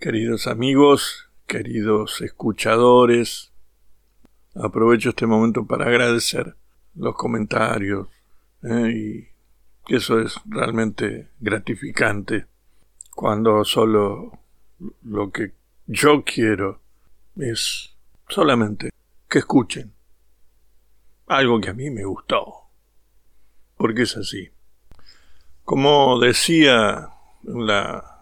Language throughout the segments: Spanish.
Queridos amigos, queridos escuchadores, aprovecho este momento para agradecer los comentarios ¿eh? y eso es realmente gratificante cuando solo lo que yo quiero es solamente que escuchen algo que a mí me gustó, porque es así. Como decía la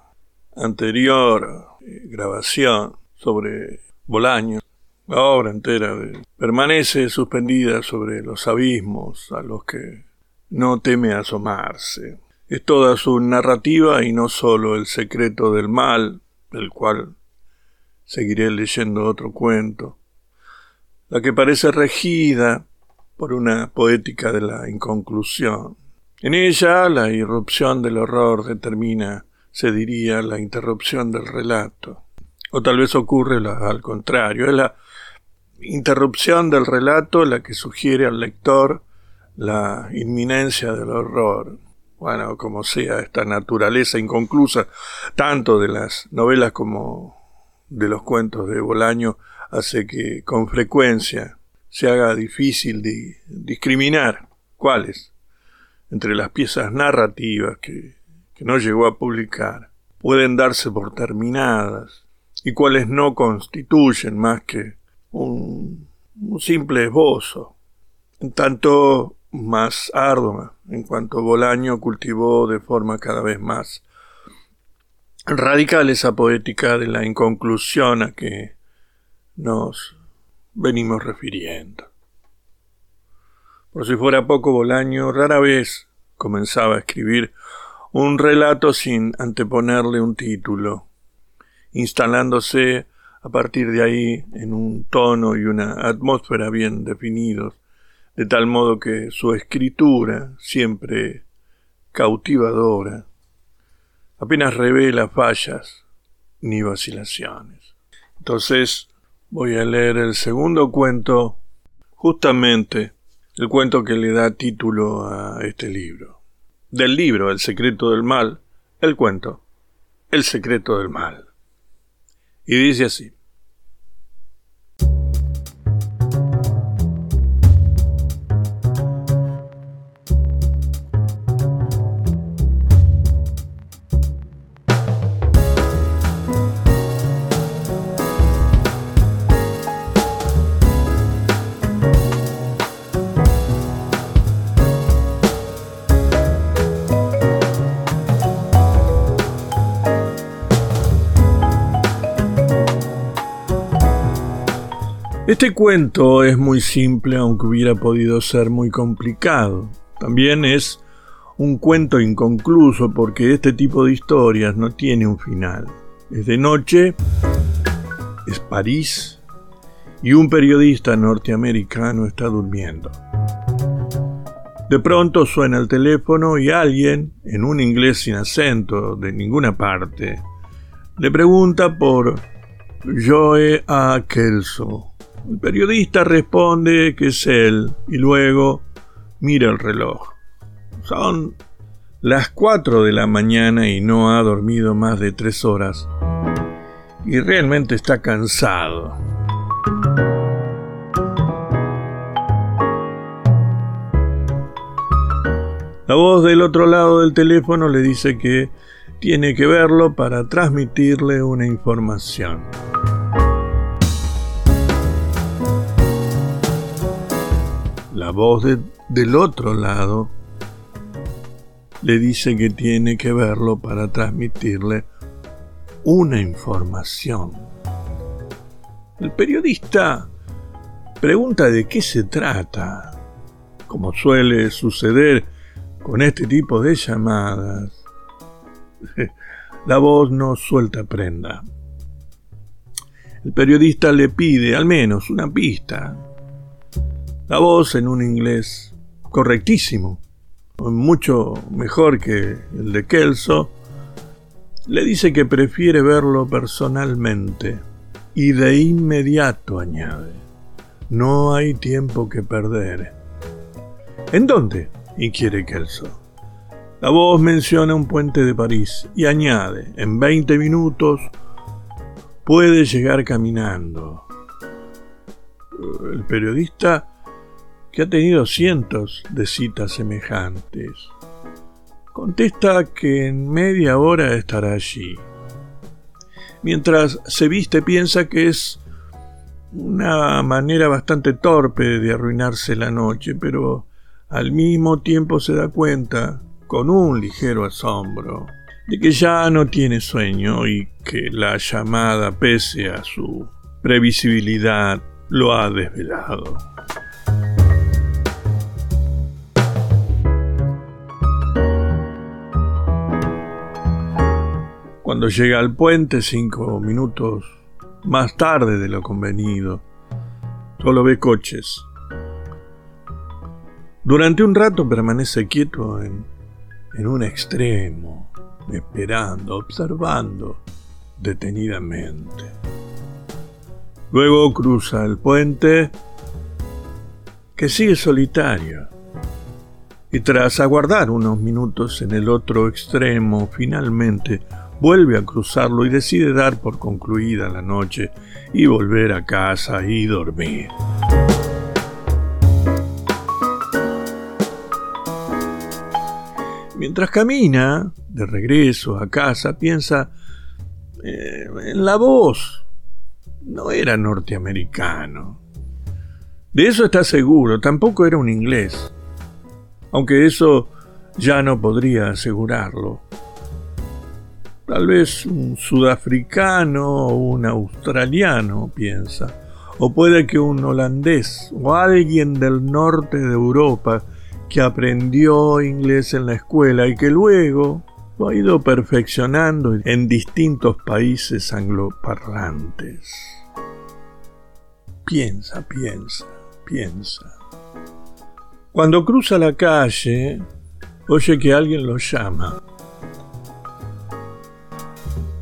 anterior eh, grabación sobre Bolaño, la obra entera permanece suspendida sobre los abismos a los que no teme asomarse. Es toda su narrativa y no sólo el secreto del mal, del cual seguiré leyendo otro cuento, la que parece regida por una poética de la inconclusión. En ella la irrupción del horror determina se diría la interrupción del relato. O tal vez ocurre al contrario, es la interrupción del relato la que sugiere al lector la inminencia del horror. Bueno, como sea, esta naturaleza inconclusa, tanto de las novelas como de los cuentos de Bolaño, hace que con frecuencia se haga difícil de discriminar cuáles entre las piezas narrativas que que no llegó a publicar pueden darse por terminadas y cuales no constituyen más que un, simple esbozo, en tanto más ardua en cuanto Bolaño cultivó de forma cada vez más radical esa poética de la inconclusión a que nos venimos refiriendo. Por si fuera poco, Bolaño rara vez comenzaba a escribir un relato sin anteponerle un título, instalándose a partir de ahí en un tono y una atmósfera bien definidos, de tal modo que su escritura, siempre cautivadora, apenas revela fallas ni vacilaciones. Entonces voy a leer el segundo cuento, justamente el cuento que le da título a este libro del libro El secreto del mal, el cuento El secreto del mal. Y dice así. Este cuento es muy simple aunque hubiera podido ser muy complicado. También es un cuento inconcluso porque este tipo de historias no tiene un final. Es de noche, es París y un periodista norteamericano está durmiendo. De pronto suena el teléfono y alguien, en un inglés sin acento de ninguna parte, le pregunta por Joe A. Kelso. El periodista responde que es él y luego mira el reloj. Son las 4 de la mañana y no ha dormido más de tres horas. Y realmente está cansado. La voz del otro lado del teléfono le dice que tiene que verlo para transmitirle una información. La voz del otro lado le dice que tiene que verlo para transmitirle una información. El periodista pregunta de qué se trata, como suele suceder con este tipo de llamadas. La voz no suelta prenda. El periodista le pide al menos una pista, la voz en un inglés correctísimo, mucho mejor que el de Kelso, le dice que prefiere verlo personalmente y de inmediato añade, no hay tiempo que perder. ¿En dónde? inquiere Kelso. La voz menciona un puente de París y añade, en 20 minutos puede llegar caminando. El periodista que ha tenido cientos de citas semejantes. Contesta que en media hora estará allí. Mientras se viste piensa que es una manera bastante torpe de arruinarse la noche, pero al mismo tiempo se da cuenta, con un ligero asombro, de que ya no tiene sueño y que la llamada, pese a su previsibilidad, lo ha desvelado. Cuando llega al puente, cinco minutos más tarde de lo convenido, solo ve coches. Durante un rato permanece quieto en, en un extremo, esperando, observando detenidamente. Luego cruza el puente, que sigue solitario, y tras aguardar unos minutos en el otro extremo, finalmente vuelve a cruzarlo y decide dar por concluida la noche y volver a casa y dormir. Mientras camina de regreso a casa, piensa eh, en la voz. No era norteamericano. De eso está seguro, tampoco era un inglés. Aunque eso ya no podría asegurarlo tal vez un sudafricano o un australiano, piensa, o puede que un holandés o alguien del norte de Europa que aprendió inglés en la escuela y que luego lo ha ido perfeccionando en distintos países angloparlantes. Piensa, piensa, piensa. Cuando cruza la calle, oye que alguien lo llama.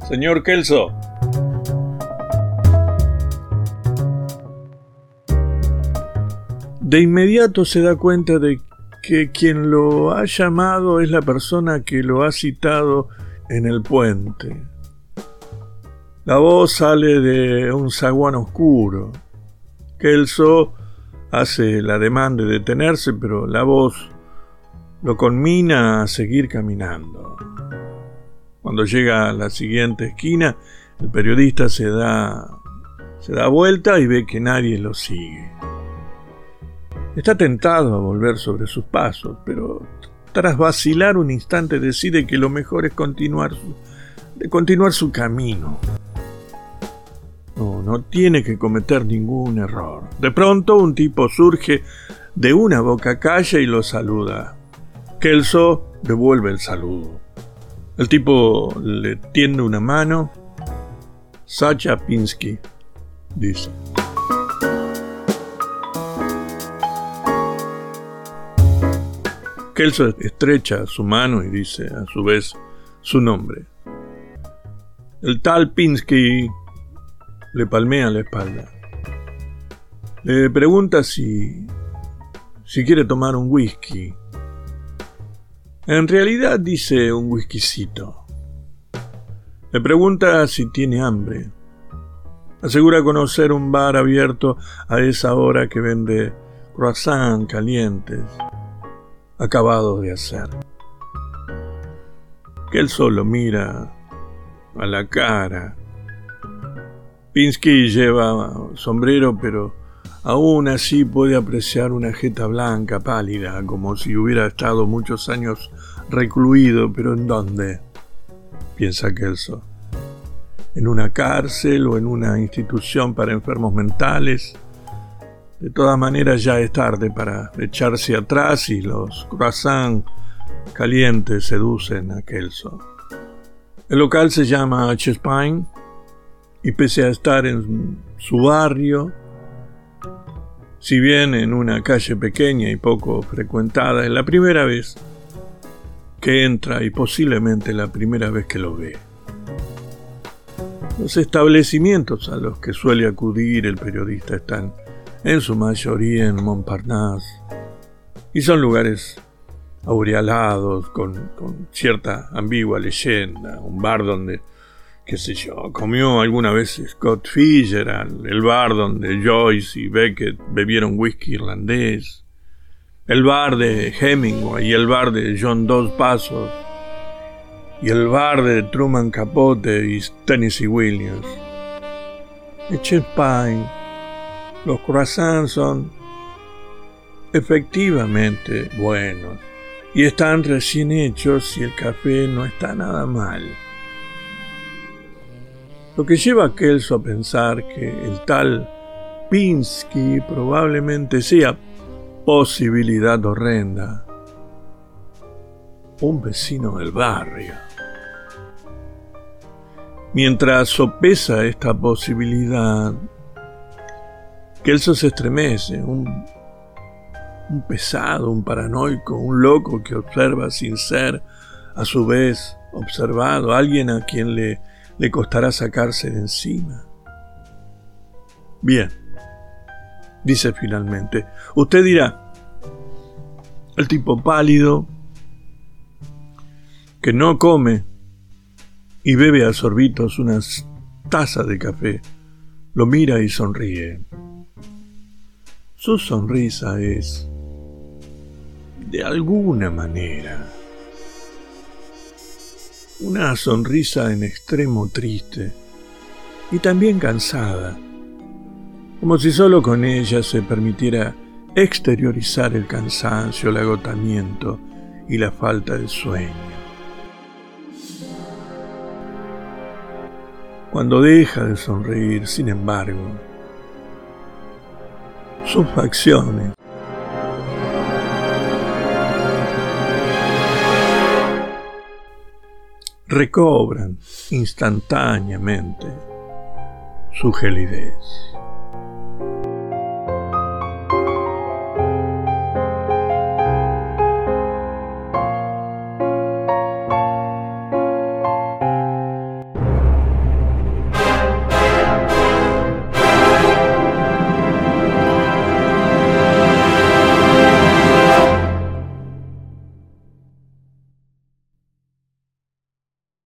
Señor Kelso. De inmediato se da cuenta de que quien lo ha llamado es la persona que lo ha citado en el puente. La voz sale de un zaguán oscuro. Kelso hace la demanda de detenerse, pero la voz lo conmina a seguir caminando. Cuando llega a la siguiente esquina, el periodista se da, se da vuelta y ve que nadie lo sigue. Está tentado a volver sobre sus pasos, pero tras vacilar un instante decide que lo mejor es continuar su, de continuar su camino. No, no tiene que cometer ningún error. De pronto un tipo surge de una boca calle y lo saluda. Kelso devuelve el saludo. El tipo le tiende una mano. Sacha Pinsky, dice. Kelso estrecha su mano y dice a su vez su nombre. El tal Pinsky le palmea la espalda. Le pregunta si, si quiere tomar un whisky en realidad dice un whiskycito. Le pregunta si tiene hambre. Asegura conocer un bar abierto a esa hora que vende croissants calientes, acabados de hacer. Que él solo mira a la cara. Pinsky lleva sombrero, pero Aún así puede apreciar una jeta blanca, pálida, como si hubiera estado muchos años recluido, pero ¿en dónde? piensa Kelso. ¿En una cárcel o en una institución para enfermos mentales? De todas maneras ya es tarde para echarse atrás y los croissants calientes seducen a Kelso. El local se llama Chespine y pese a estar en su barrio, si bien en una calle pequeña y poco frecuentada, es la primera vez que entra y posiblemente la primera vez que lo ve. Los establecimientos a los que suele acudir el periodista están en su mayoría en Montparnasse y son lugares aurealados con, con cierta ambigua leyenda, un bar donde qué sé yo, comió alguna vez Scott Fitzgerald, el bar donde Joyce y Beckett bebieron whisky irlandés, el bar de Hemingway y el bar de John Dos Pasos, y el bar de Truman Capote y Tennessee Williams. El Pine, los croissants son efectivamente buenos y están recién hechos y el café no está nada mal. Lo que lleva a Kelso a pensar que el tal Pinsky probablemente sea posibilidad horrenda. Un vecino del barrio. Mientras sopesa esta posibilidad, Kelso se estremece, un, un pesado, un paranoico, un loco que observa sin ser, a su vez, observado, alguien a quien le le costará sacarse de encima. Bien, dice finalmente. Usted dirá, el tipo pálido, que no come y bebe a sorbitos unas tazas de café, lo mira y sonríe. Su sonrisa es, de alguna manera, una sonrisa en extremo triste y también cansada, como si solo con ella se permitiera exteriorizar el cansancio, el agotamiento y la falta de sueño. Cuando deja de sonreír, sin embargo, sus facciones recobran instantáneamente su gelidez.